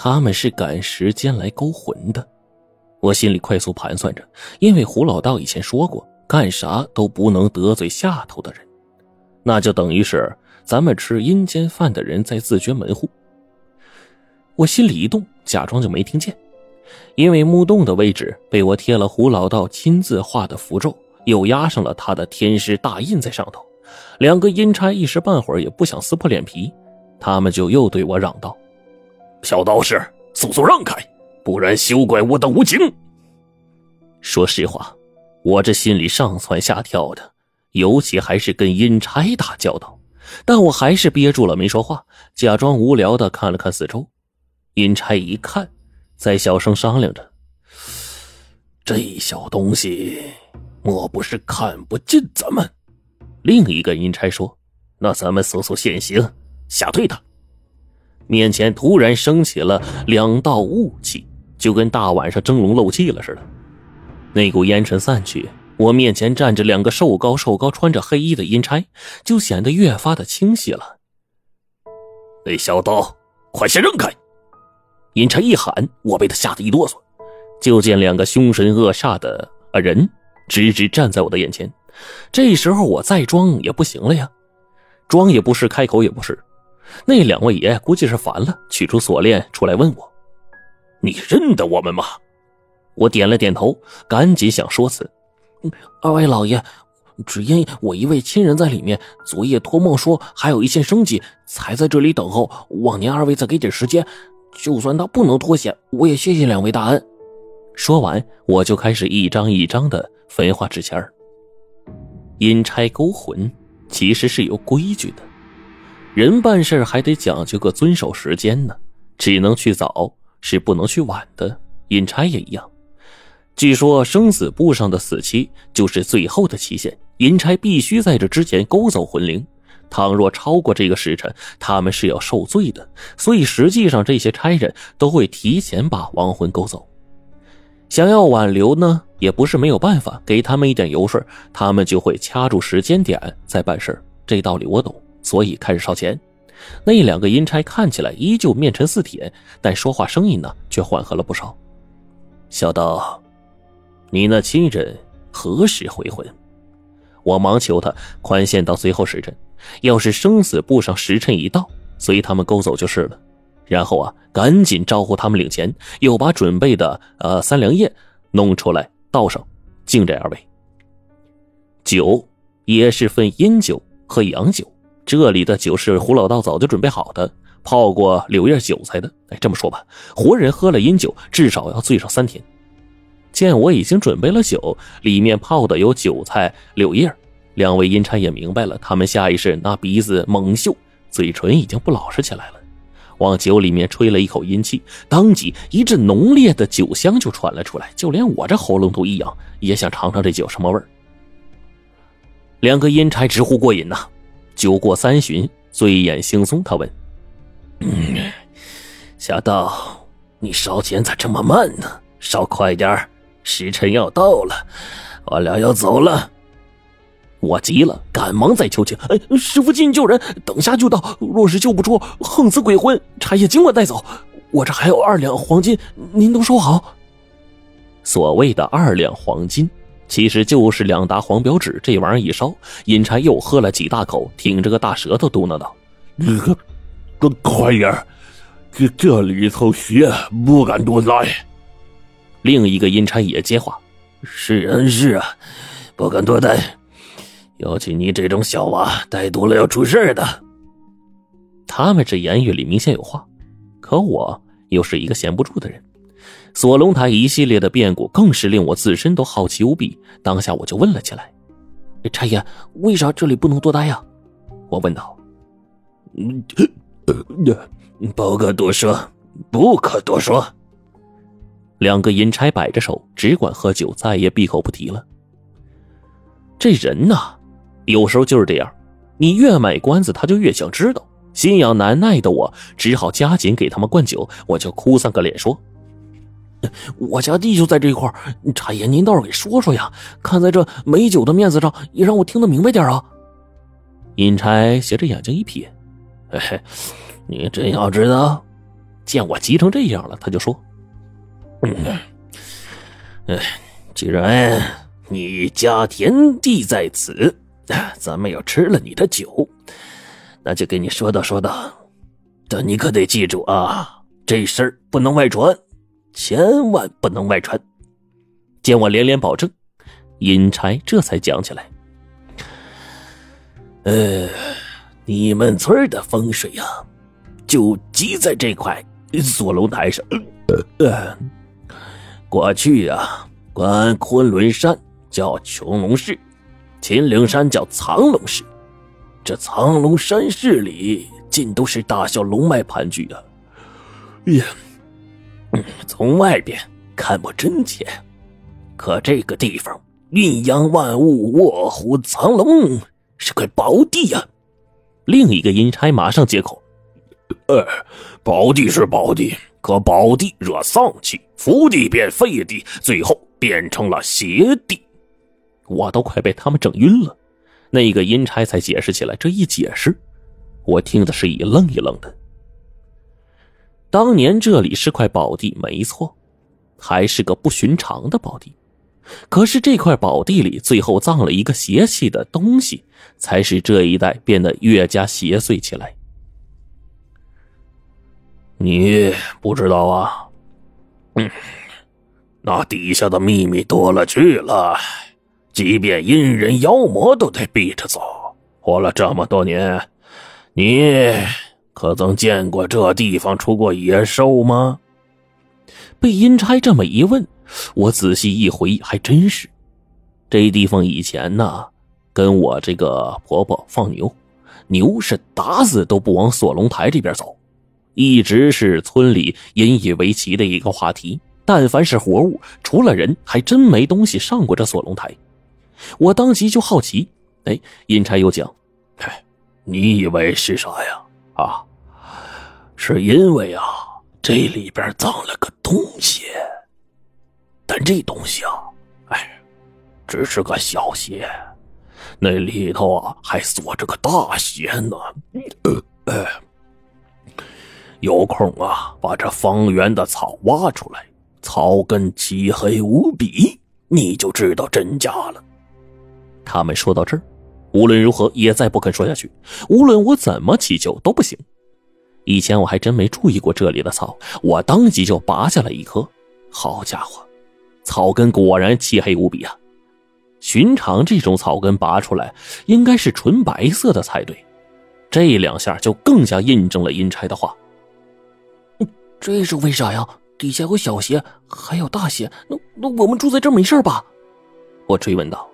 他们是赶时间来勾魂的。我心里快速盘算着，因为胡老道以前说过，干啥都不能得罪下头的人，那就等于是咱们吃阴间饭的人在自掘门户。我心里一动，假装就没听见，因为木洞的位置被我贴了胡老道亲自画的符咒，又压上了他的天师大印在上头。两个阴差一时半会儿也不想撕破脸皮，他们就又对我嚷道：“小道士，速速让开！”不然休怪我等无情。说实话，我这心里上蹿下跳的，尤其还是跟阴差打交道。但我还是憋住了没说话，假装无聊的看了看四周。阴差一看，在小声商量着：“这小东西，莫不是看不进咱们？”另一个阴差说：“那咱们速速现形，吓退他。”面前突然升起了两道雾气。就跟大晚上蒸笼漏气了似的，那股烟尘散去，我面前站着两个瘦高瘦高、穿着黑衣的阴差，就显得越发的清晰了。那小刀，快些让开！阴差一喊，我被他吓得一哆嗦。就见两个凶神恶煞的啊人直直站在我的眼前。这时候我再装也不行了呀，装也不是，开口也不是。那两位爷估计是烦了，取出锁链出来问我。你认得我们吗？我点了点头，赶紧想说辞。二位老爷，只因我一位亲人在里面，昨夜托梦说还有一线生机，才在这里等候。望您二位再给点时间，就算他不能脱险，我也谢谢两位大恩。说完，我就开始一张一张的焚化纸钱儿。阴差勾魂其实是有规矩的，人办事还得讲究个遵守时间呢，只能去早。是不能去晚的，阴差也一样。据说生死簿上的死期就是最后的期限，阴差必须在这之前勾走魂灵。倘若超过这个时辰，他们是要受罪的。所以实际上这些差人都会提前把亡魂勾走。想要挽留呢，也不是没有办法，给他们一点油水，他们就会掐住时间点再办事这道理我懂，所以开始烧钱。那两个阴差看起来依旧面沉似铁，但说话声音呢却缓和了不少。小道，你那亲人何时回魂？我忙求他宽限到最后时辰，要是生死簿上时辰一到，随他们勾走就是了。然后啊，赶紧招呼他们领钱，又把准备的呃三粮液弄出来倒上，敬这二位。酒也是分阴酒和阳酒。这里的酒是胡老道早就准备好的，泡过柳叶韭菜的。哎，这么说吧，活人喝了阴酒，至少要醉上三天。见我已经准备了酒，里面泡的有韭菜、柳叶，两位阴差也明白了。他们下意识拿鼻子猛嗅，嘴唇已经不老实起来了，往酒里面吹了一口阴气，当即一阵浓烈的酒香就传了出来。就连我这喉咙都一痒，也想尝尝这酒什么味儿。两个阴差直呼过瘾呐。酒过三巡，醉眼惺忪，他问：“ 小道，你烧钱咋这么慢呢？烧快点时辰要到了，我俩要走了。”我急了，赶忙再求情：“哎，师傅，进救人，等下就到。若是救不出，横死鬼魂，茶叶尽管带走。我这还有二两黄金，您都收好。”所谓的二两黄金。其实就是两沓黄表纸，这玩意儿一烧，阴差又喝了几大口，挺着个大舌头嘟囔道：“个，个快点这这里头血不敢多来。”另一个阴差也接话：“是人是啊，不敢多待，尤其你这种小娃，待多了要出事的。”他们这言语里明显有话，可我又是一个闲不住的人。锁龙台一系列的变故更是令我自身都好奇无比。当下我就问了起来：“差爷，为啥这里不能多待呀？”我问道。“嗯，不可多说，不可多说。”两个阴差摆着手，只管喝酒，再也闭口不提了。这人呐，有时候就是这样，你越卖关子，他就越想知道。心痒难耐的我，只好加紧给他们灌酒。我就哭丧个脸说。我家地就在这一块茶爷您倒是给说说呀！看在这美酒的面子上，也让我听得明白点啊！阴差斜着眼睛一瞥，嘿嘿，你真要知道？见我急成这样了，他就说：“嗯，哎，既然你家田地在此，咱们要吃了你的酒，那就给你说道说道。但你可得记住啊，这事儿不能外传，千万不能外传。”见我连连保证，阴差这才讲起来：“呃，你们村的风水啊，就集在这块。”锁龙台上，呃，过去啊，管昆仑山叫琼龙市，秦岭山叫藏龙市。这藏龙山市里尽都是大小龙脉盘踞啊。呀，从外边看不真切，可这个地方蕴养万物，卧虎藏龙，是块宝地呀。另一个阴差马上接口。呃，宝地是宝地，可宝地惹丧气，福地变废地，最后变成了邪地。我都快被他们整晕了。那个阴差才解释起来，这一解释，我听的是一愣一愣的。当年这里是块宝地，没错，还是个不寻常的宝地。可是这块宝地里最后葬了一个邪气的东西，才使这一带变得越加邪祟起来。你不知道啊？嗯，那底下的秘密多了去了，即便阴人妖魔都得避着走。活了这么多年，你可曾见过这地方出过野兽吗？被阴差这么一问，我仔细一回，还真是。这地方以前呢，跟我这个婆婆放牛，牛是打死都不往锁龙台这边走。一直是村里引以为奇的一个话题。但凡是活物，除了人，还真没东西上过这锁龙台。我当即就好奇。哎，阴差又讲：“你以为是啥呀？啊，是因为啊，这里边藏了个东西。但这东西啊，哎，只是个小邪，那里头啊还锁着个大邪呢。呃。”有空啊，把这方圆的草挖出来，草根漆黑无比，你就知道真假了。他们说到这儿，无论如何也再不肯说下去。无论我怎么祈求都不行。以前我还真没注意过这里的草，我当即就拔下来一颗。好家伙，草根果然漆黑无比啊！寻常这种草根拔出来应该是纯白色的才对。这两下就更加印证了阴差的话。这是为啥呀？底下有小邪，还有大邪，那那我们住在这儿没事吧？我追问道。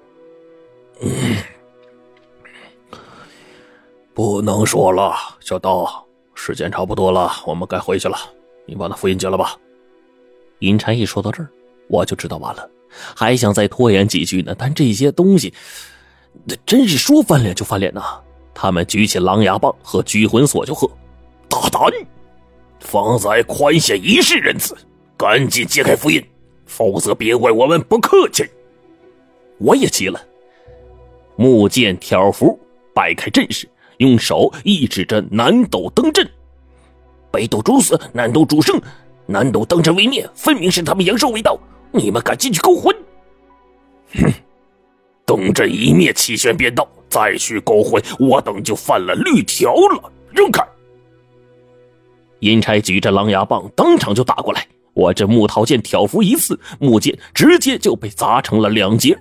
不能说了，小刀，时间差不多了，我们该回去了。你把那复印结了吧。阴差一说到这儿，我就知道完了，还想再拖延几句呢。但这些东西，那真是说翻脸就翻脸呐！他们举起狼牙棒和拘魂锁就喝，大胆！方才宽限一世仁慈，赶紧揭开符印，否则别怪我们不客气。我也急了，木剑挑符，摆开阵势，用手一指着南斗灯阵。北斗主死，南斗主生，南斗灯阵未灭，分明是他们阳寿未到。你们敢进去勾魂？哼！灯阵一灭，气旋便到，再去勾魂，我等就犯了律条了。扔开！阴差举着狼牙棒，当场就打过来。我这木桃剑挑拂一次，木剑直接就被砸成了两截。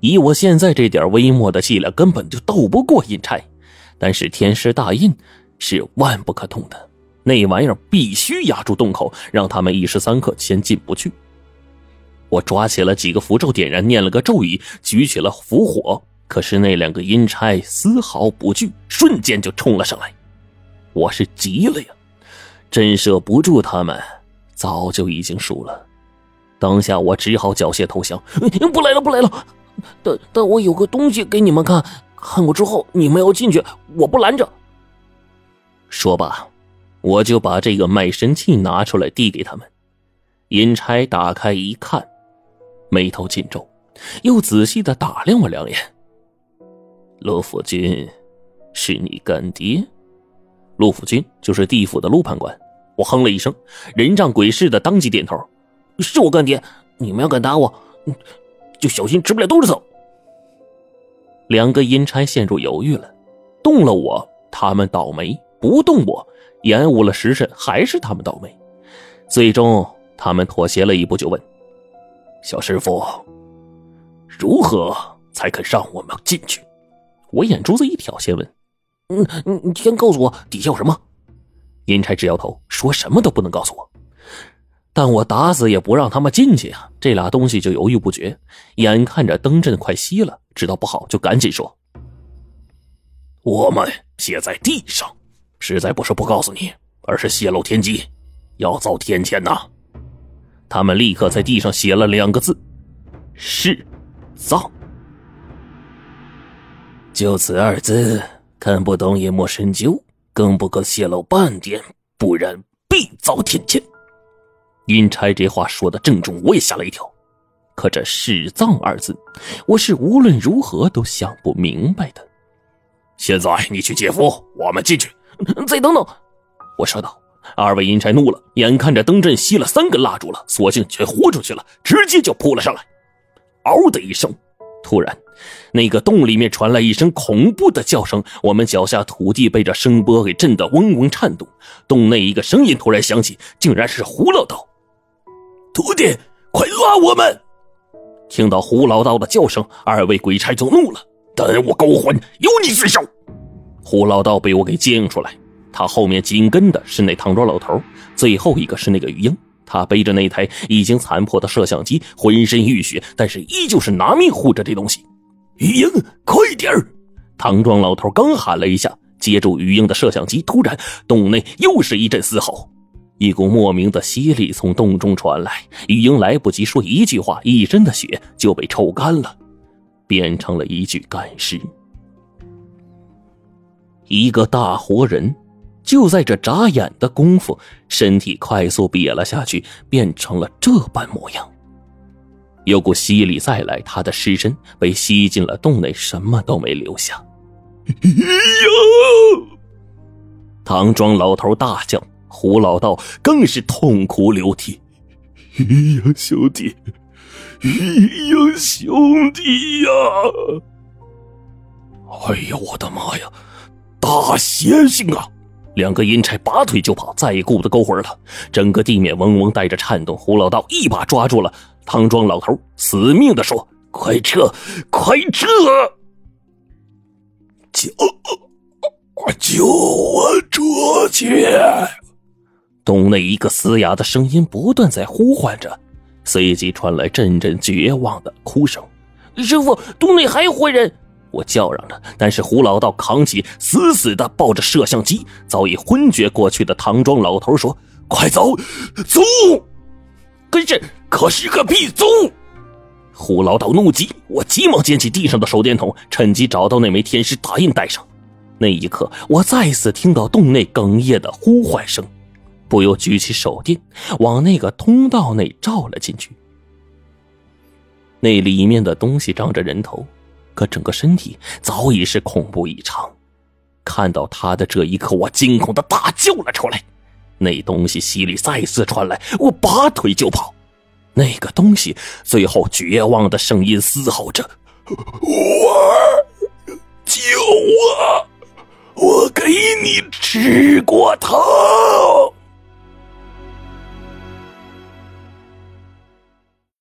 以我现在这点微末的气量，根本就斗不过阴差。但是天师大印是万不可动的，那玩意儿必须压住洞口，让他们一时三刻先进不去。我抓起了几个符咒，点燃，念了个咒语，举起了符火。可是那两个阴差丝毫不惧，瞬间就冲了上来。我是急了呀，震慑不住他们，早就已经输了。当下我只好缴械投降，不来了，不来了。但但我有个东西给你们看，看过之后你们要进去，我不拦着。说罢，我就把这个卖身契拿出来递给他们。阴差打开一看，眉头紧皱，又仔细的打量我两眼。陆府君，是你干爹？陆府君就是地府的陆判官，我哼了一声，人仗鬼似的当即点头：“是我干爹，你们要敢打我，就小心吃不了兜着走。”两个阴差陷入犹豫了，动了我，他们倒霉；不动我，延误了时辰，还是他们倒霉。最终，他们妥协了一步，就问：“小师傅，如何才肯让我们进去？”我眼珠子一挑，先问：“嗯，你你先告诉我底下有什么？”阴差直摇头，说什么都不能告诉我。但我打死也不让他们进去啊！这俩东西就犹豫不决，眼看着灯阵快熄了，知道不好就赶紧说：“我们写在地上，实在不是不告诉你，而是泄露天机，要遭天谴呐！”他们立刻在地上写了两个字：“是葬。”就此二字，看不懂也莫深究。更不可泄露半点，不然必遭天谴。阴差这话说的正中，我也吓了一跳。可这“弑葬”二字，我是无论如何都想不明白的。现在你去接符，我们进去。再等等，我说道。二位阴差怒了，眼看着灯阵熄了三根蜡烛了，索性全豁出去了，直接就扑了上来。嗷的一声。突然，那个洞里面传来一声恐怖的叫声，我们脚下土地被这声波给震得嗡嗡颤动。洞内一个声音突然响起，竟然是胡老道：“徒弟，快拉我们！”听到胡老道的叫声，二位鬼差就怒了：“等我勾魂，有你罪受！”胡老道被我给接应出来，他后面紧跟的是那唐庄老头，最后一个是那个余英。他背着那台已经残破的摄像机，浑身浴血，但是依旧是拿命护着这东西。余英，快点儿！唐庄老头刚喊了一下，接住余英的摄像机，突然洞内又是一阵嘶吼，一股莫名的吸力从洞中传来。玉英来不及说一句话，一身的血就被抽干了，变成了一具干尸。一个大活人。就在这眨眼的功夫，身体快速瘪了下去，变成了这般模样。有股吸力再来，他的尸身被吸进了洞内，什么都没留下。哟！唐庄老头大叫，胡老道更是痛哭流涕：“玉英兄弟，玉英兄弟呀！哎呀，我的妈呀，大邪性啊！”两个阴差拔腿就跑，再也顾不得勾魂了。整个地面嗡嗡带着颤动。胡老道一把抓住了唐庄老头，死命的说：“快撤，快撤！救，救我出去！”洞内一个嘶哑的声音不断在呼唤着，随即传来阵阵绝望的哭声：“师傅，洞内还有活人！”我叫嚷着，但是胡老道扛起，死死的抱着摄像机。早已昏厥过去的唐庄老头说：“快走，走！”可是，可是个屁！走！胡老道怒极，我急忙捡起地上的手电筒，趁机找到那枚天师打印带上。那一刻，我再次听到洞内哽咽的呼唤声，不由举起手电往那个通道内照了进去。那里面的东西长着人头。可整个身体早已是恐怖异常，看到他的这一刻，我惊恐的大叫了出来。那东西吸力再次传来，我拔腿就跑。那个东西最后绝望的声音嘶吼着：“我救我！我给你吃过头。”